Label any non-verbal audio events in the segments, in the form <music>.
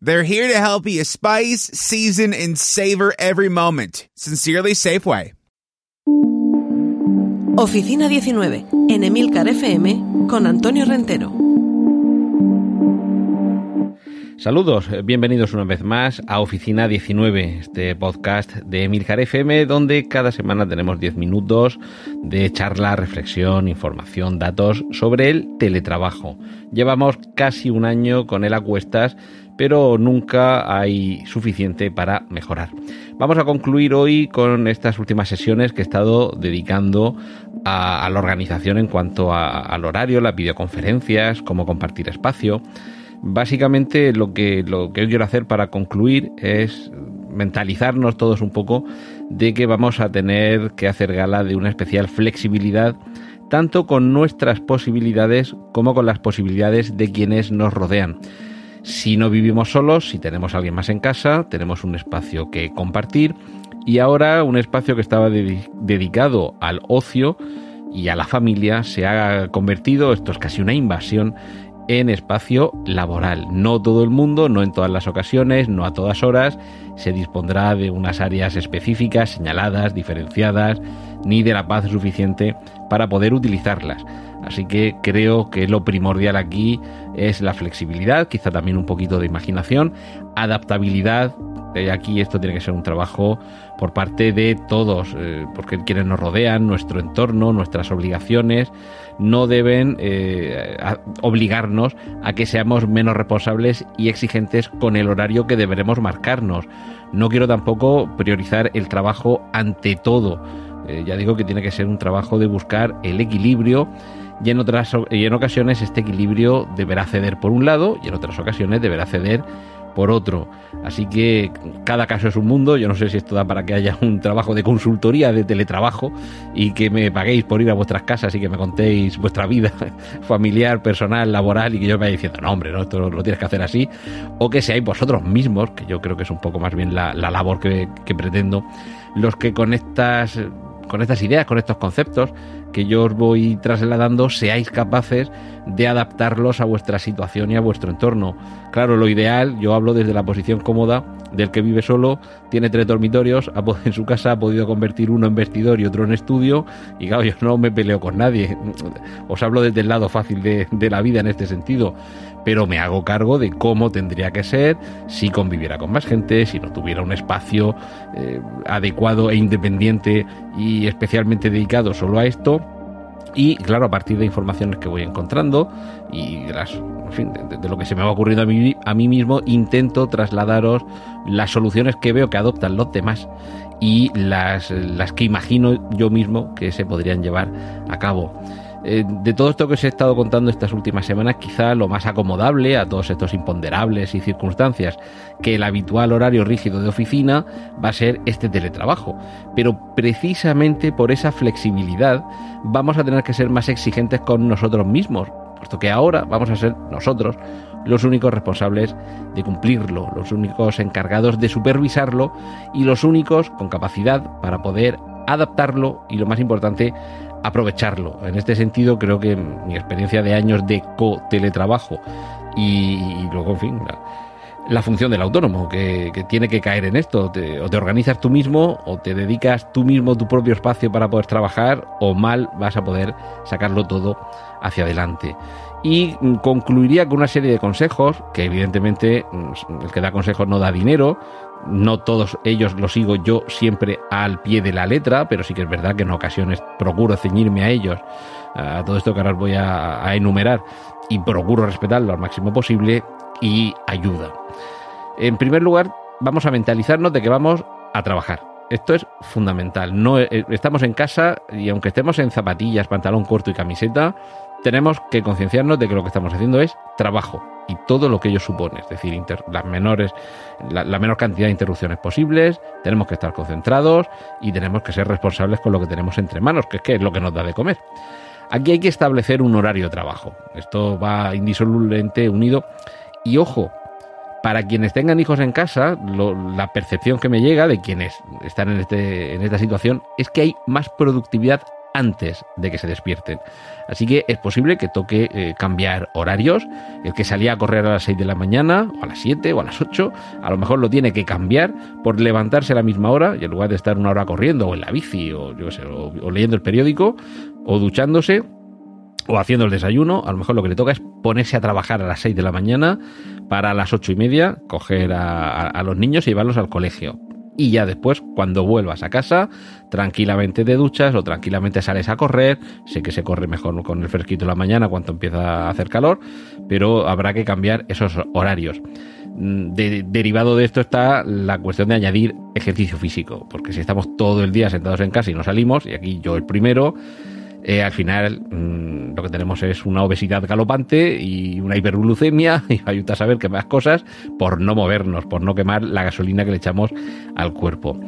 They're here to help you spice, season, and savor every moment. Sincerely, Safeway. Oficina 19, en Emilcar FM, con Antonio Rentero. Saludos, bienvenidos una vez más a Oficina 19, este podcast de Emilcar FM, donde cada semana tenemos 10 minutos de charla, reflexión, información, datos sobre el teletrabajo. Llevamos casi un año con él a cuestas pero nunca hay suficiente para mejorar. Vamos a concluir hoy con estas últimas sesiones que he estado dedicando a, la organización en cuanto al horario, las videoconferencias, cómo compartir espacio. Básicamente lo que, lo que quiero hacer para concluir es mentalizarnos todos un poco de que vamos a tener que hacer gala de una especial flexibilidad tanto con nuestras posibilidades como con las posibilidades de quienes nos rodean. Si no vivimos solos, si tenemos a alguien más en casa, tenemos un espacio que compartir y ahora un espacio que estaba dedicado al ocio y a la familia se ha convertido, esto es casi una invasión, en espacio laboral. No todo el mundo, no en todas las ocasiones, no a todas horas, se dispondrá de unas áreas específicas, señaladas, diferenciadas, ni de la paz suficiente para poder utilizarlas. Así que creo que lo primordial aquí es la flexibilidad, quizá también un poquito de imaginación, adaptabilidad. Eh, aquí esto tiene que ser un trabajo por parte de todos, eh, porque quienes nos rodean, nuestro entorno, nuestras obligaciones, no deben eh, obligarnos a que seamos menos responsables y exigentes con el horario que deberemos marcarnos. No quiero tampoco priorizar el trabajo ante todo. ya digo que tiene que ser un trabajo de buscar el equilibrio y en otras y en ocasiones este equilibrio deberá ceder por un lado y en otras ocasiones deberá ceder por otro. Así que cada caso es un mundo. Yo no sé si esto da para que haya un trabajo de consultoría, de teletrabajo, y que me paguéis por ir a vuestras casas y que me contéis vuestra vida <laughs> familiar, personal, laboral, y que yo me vaya diciendo, no, hombre, no, esto lo tienes que hacer así. O que seáis vosotros mismos, que yo creo que es un poco más bien la, labor que, que pretendo, los que con estas con estas ideas, con estos conceptos que yo os voy trasladando, seáis capaces de adaptarlos a vuestra situación y a vuestro entorno. Claro, lo ideal, yo hablo desde la posición cómoda del que vive solo, tiene tres dormitorios, <laughs> en su casa ha podido convertir uno en vestidor y otro en estudio, y claro, yo no me peleo con nadie. Os hablo desde el lado fácil de, de la vida en este sentido pero me hago cargo de cómo tendría que ser si conviviera con más gente, si no tuviera un espacio eh, adecuado e independiente y especialmente dedicado solo a esto. Y claro, a partir de informaciones que voy encontrando y de, lo que se me va ocurriendo a mí, a mí mismo, intento trasladaros las soluciones que veo que adoptan los demás y las, las que imagino yo mismo que se podrían llevar a cabo. Eh, de todo esto que os he estado contando estas últimas semanas, quizá lo más acomodable a todos estos imponderables y circunstancias que el habitual horario rígido de oficina va a ser este teletrabajo. Pero precisamente por esa flexibilidad vamos a tener que ser más exigentes con nosotros mismos, puesto que ahora vamos a ser nosotros los únicos responsables de cumplirlo, los únicos encargados de supervisarlo y los únicos con capacidad para poder adaptarlo y lo más importante, aprovecharlo. En este sentido, creo que mi experiencia de años de co-teletrabajo y, luego, en fin, la, función del autónomo, que, tiene que caer en esto. o te organizas tú mismo, o te dedicas tú mismo tu propio espacio para poder trabajar, o mal vas a poder sacarlo todo hacia adelante. Y concluiría con una serie de consejos, que evidentemente mm, el que da consejos no da dinero, no todos ellos los sigo yo siempre al pie de la letra, pero sí que es verdad que en ocasiones procuro ceñirme a ellos, a todo esto que ahora os voy a, enumerar, y procuro respetarlo al máximo posible y ayuda. En primer lugar, vamos a mentalizarnos de que vamos a trabajar. Esto es fundamental. No, eh, estamos en casa y aunque estemos en zapatillas, pantalón corto y camiseta, tenemos que concienciarnos de que lo que estamos haciendo es trabajo y todo lo que ello supone, es decir, las menores, la, menor cantidad de interrupciones posibles, tenemos que estar concentrados y tenemos que ser responsables con lo que tenemos entre manos, que es, que es lo que nos da de comer. Aquí hay que establecer un horario de trabajo. Esto va indisolublemente unido. Y ojo, para quienes tengan hijos en casa, la percepción que me llega de quienes están en, este, en esta situación es que hay más productividad antes de que se despierten. Así que es posible que toque eh, cambiar horarios. El que salía a correr a las 6 de la mañana, o a las 7, o a las 8, a lo mejor lo tiene que cambiar por levantarse a la misma hora y en lugar de estar una hora corriendo, o en la bici, o, yo sé, o leyendo el periódico, o duchándose, o haciendo el desayuno, a lo mejor lo que le toca es ponerse a trabajar a las 6 de la mañana para a las ocho y media coger a, los niños y llevarlos al colegio. Y ya después, cuando vuelvas a casa, tranquilamente te duchas o tranquilamente sales a correr. Sé que se corre mejor con el fresquito de la mañana cuando empieza a hacer calor, pero habrá que cambiar esos horarios. Mm, derivado de esto está la cuestión de añadir ejercicio físico, porque si estamos todo el día sentados en casa y no salimos, y aquí yo el primero, eh, al final mm, lo que tenemos es una obesidad galopante y una hiperglucemia <laughs> y ayuda a saber que más cosas por no movernos, por no quemar la gasolina que le echamos al cuerpo.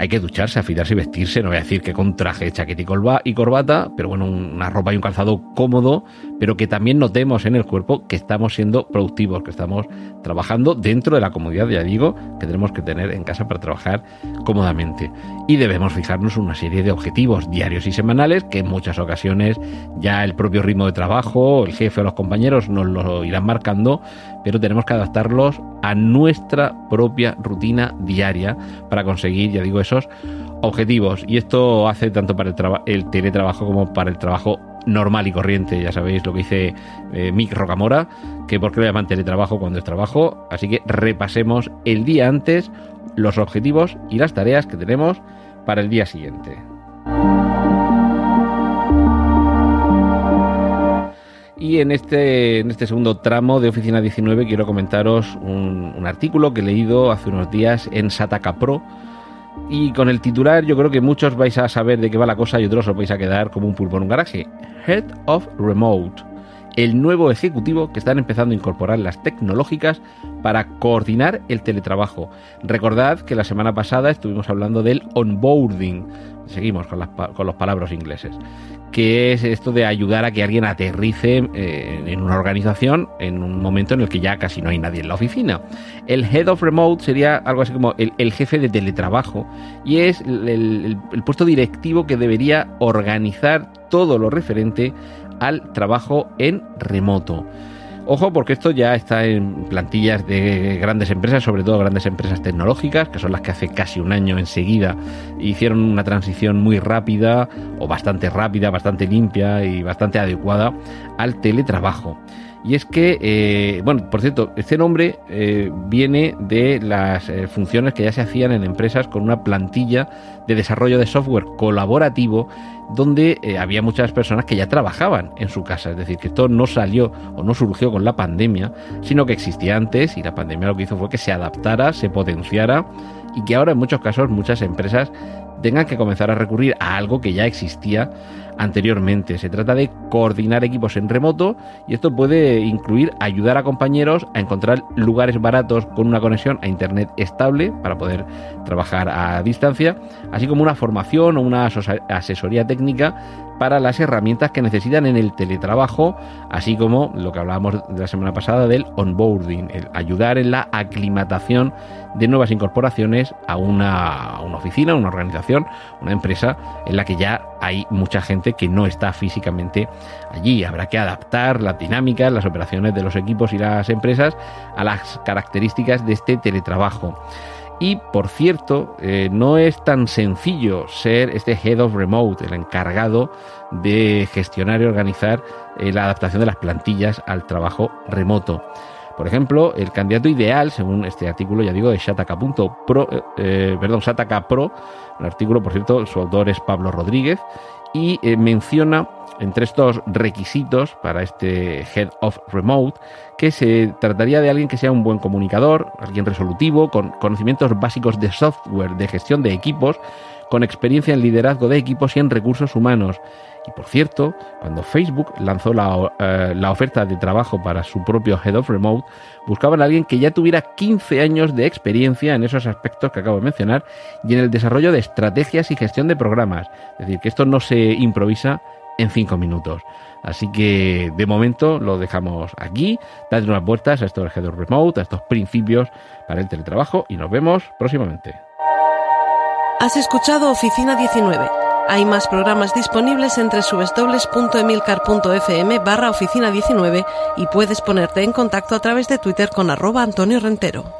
Hay que ducharse, afilarse y vestirse, no voy a decir que con traje, chaqueta y corbata, pero bueno, una ropa y un calzado cómodo, pero que también notemos en el cuerpo que estamos siendo productivos, que estamos trabajando dentro de la comodidad, ya digo, que tenemos que tener en casa para trabajar cómodamente. Y debemos fijarnos una serie de objetivos diarios y semanales que en muchas ocasiones ya el propio ritmo de trabajo, el jefe o los compañeros nos lo irán marcando, pero tenemos que adaptarlos a nuestra propia rutina diaria para conseguir, ya digo, objetivos. Y esto hace tanto para el, el teletrabajo como para el trabajo normal y corriente. Ya sabéis lo que dice eh, Mick Rocamora, que por qué lo llaman teletrabajo cuando es trabajo. Así que repasemos el día antes los objetivos y las tareas que tenemos para el día siguiente. Y en este, en este segundo tramo de Oficina 19 quiero comentaros un, un artículo que he leído hace unos días en Sataka Pro y con el titular yo creo que muchos vais a saber de qué va la cosa y otros os vais a quedar como un pulpo en un garaje. Head of Remote. El nuevo ejecutivo que están empezando a incorporar las tecnológicas para coordinar el teletrabajo. Recordad que la semana pasada estuvimos hablando del onboarding. Seguimos con, las, con los palabras ingleses que es esto de ayudar a que alguien aterrice eh, en una organización en un momento en el que ya casi no hay nadie en la oficina. El Head of Remote sería algo así como el, jefe de teletrabajo y es el, el puesto directivo que debería organizar todo lo referente al trabajo en remoto. Ojo, porque esto ya está en plantillas de grandes empresas, sobre todo grandes empresas tecnológicas, que son las que hace casi un año enseguida hicieron una transición muy rápida, o bastante rápida, bastante limpia y bastante adecuada al teletrabajo. Y es que, eh, bueno, por cierto, este nombre eh, viene de las eh, funciones que ya se hacían en empresas con una plantilla de desarrollo de software colaborativo donde había muchas personas que ya trabajaban en su casa. Es decir, que esto no salió o no surgió con la pandemia, sino que existía antes y la pandemia lo que hizo fue que se adaptara, se potenciara y que ahora en muchos casos muchas empresas tengan que comenzar a recurrir a algo que ya existía anteriormente. Se trata de coordinar equipos en remoto y esto puede incluir ayudar a compañeros a encontrar lugares baratos con una conexión a Internet estable para poder trabajar a distancia, así como una formación o una asesoría técnica para las herramientas que necesitan en el teletrabajo, así como lo que hablábamos la semana pasada del onboarding, el ayudar en la aclimatación de nuevas incorporaciones a una oficina, una organización, una empresa en la que ya hay mucha gente que no está físicamente allí. Habrá que adaptar las dinámicas, las operaciones de los equipos y las empresas a las características de este teletrabajo. Y por cierto, eh, no es tan sencillo ser este Head of Remote, el encargado de gestionar y organizar eh, la adaptación de las plantillas al trabajo remoto. Por ejemplo, el candidato ideal, según este artículo, ya digo, de Shataka.pro, eh, perdón, Shataka Pro, el artículo, por cierto, su autor es Pablo Rodríguez, y menciona entre estos requisitos para este Head of Remote que se trataría de alguien que sea un buen comunicador, alguien resolutivo, con conocimientos básicos de software, de gestión de equipos, con experiencia en liderazgo de equipos y en recursos humanos. Y por cierto, cuando Facebook lanzó la, eh, la, oferta de trabajo para su propio Head of Remote, buscaban a alguien que ya tuviera 15 años de experiencia en esos aspectos que acabo de mencionar y en el desarrollo de estrategias y gestión de programas. Es decir, que esto no se improvisa en 5 minutos. Así que de momento lo dejamos aquí. Dadle unas vueltas a esto del Head of Remote, a estos principios para el teletrabajo y nos vemos próximamente. Has escuchado Oficina 19 hay más programas disponibles entre www.emilcar.fm barra oficina 19 y puedes ponerte en contacto a través de Twitter con arroba Antonio Rentero.